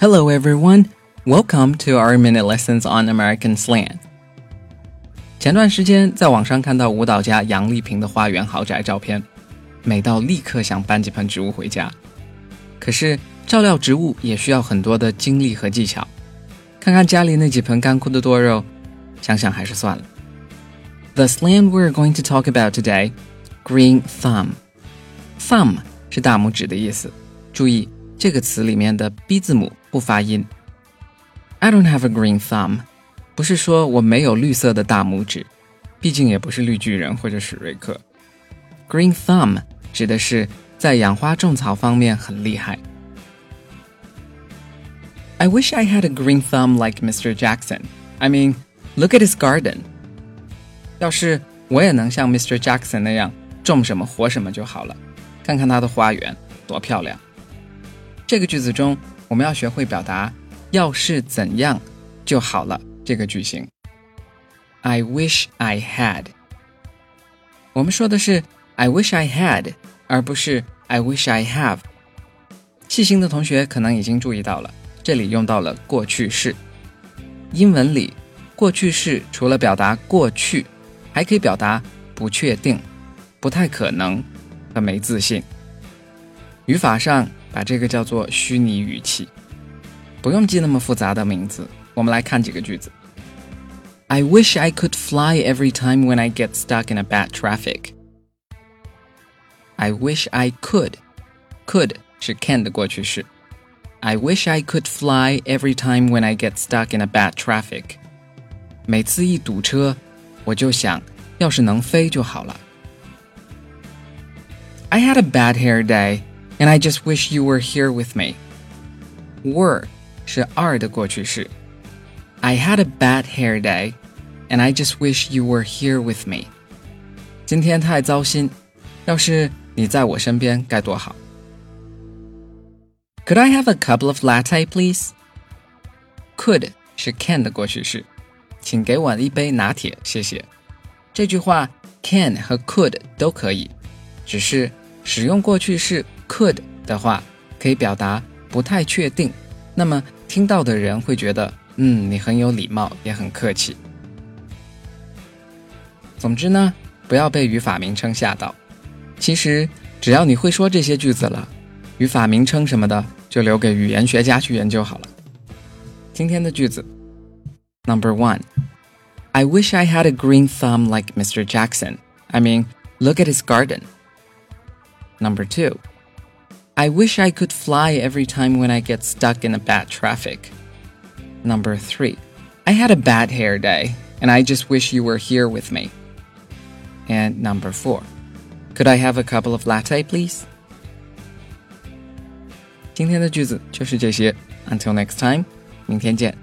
Hello, everyone. Welcome to our minute lessons on American slang. 前段时间在网上看到舞蹈家杨丽萍的花园豪宅照片，美到立刻想搬几盆植物回家。可是照料植物也需要很多的精力和技巧。看看家里那几盆干枯的多肉，想想还是算了。The slang we're going to talk about today, green thumb. Thumb 是大拇指的意思。注意 这个词里面的 b 字母不发音。I don't have a green thumb，不是说我没有绿色的大拇指，毕竟也不是绿巨人或者史瑞克。Green thumb 指的是在养花种草方面很厉害。I wish I had a green thumb like Mr. Jackson. I mean, look at his garden. 要是我也能像 Mr. Jackson 那样种什么活什么就好了。看看他的花园多漂亮。 这个句子中，我们要学会表达“要是怎样就好了”这个句型。I wish I had。我们说的是 I wish I had，而不是 I wish I have。细心的同学可能已经注意到了。这里用到了过去式。英文里，过去式除了表达过去，还可以表达不确定、不太可能和没自信。语法上把这个叫做虚拟语气，不用记那么复杂的名字。我们来看几个句子：I wish I could fly every time when I get stuck in a bad traffic. I wish I could. Could 是 can 的过去式。I wish I could fly every time when I get stuck in a bad traffic. 每次一堵车，我就想，要是能飞就好了。I had a bad hair day, and I just wish you were here with me. Were 是 are 的过去式。I had a bad hair day, and I just wish you were here with me. 今天太糟心，要是你在我身边该多好。could I have a couple of latte, please? Could 是 can 的过去式，请给我一杯拿铁，谢谢。这句话 can 和 could 都可以，只是使用过去式 could 的话，可以表达不太确定。那么听到的人会觉得，嗯，你很有礼貌，也很客气。总之呢，不要被语法名称吓到。其实只要你会说这些句子了，语法名称什么的。就留给语言学家去研究好了。今天的句子，Number one。I wish I had a green thumb like Mr. Jackson. I mean, look at his garden. Number two. I wish I could fly every time when I get stuck in a bad traffic. Number three. I had a bad hair day, and I just wish you were here with me. And number four. Could I have a couple of latte, please? 今天的句子就是这些。Until next time，明天见。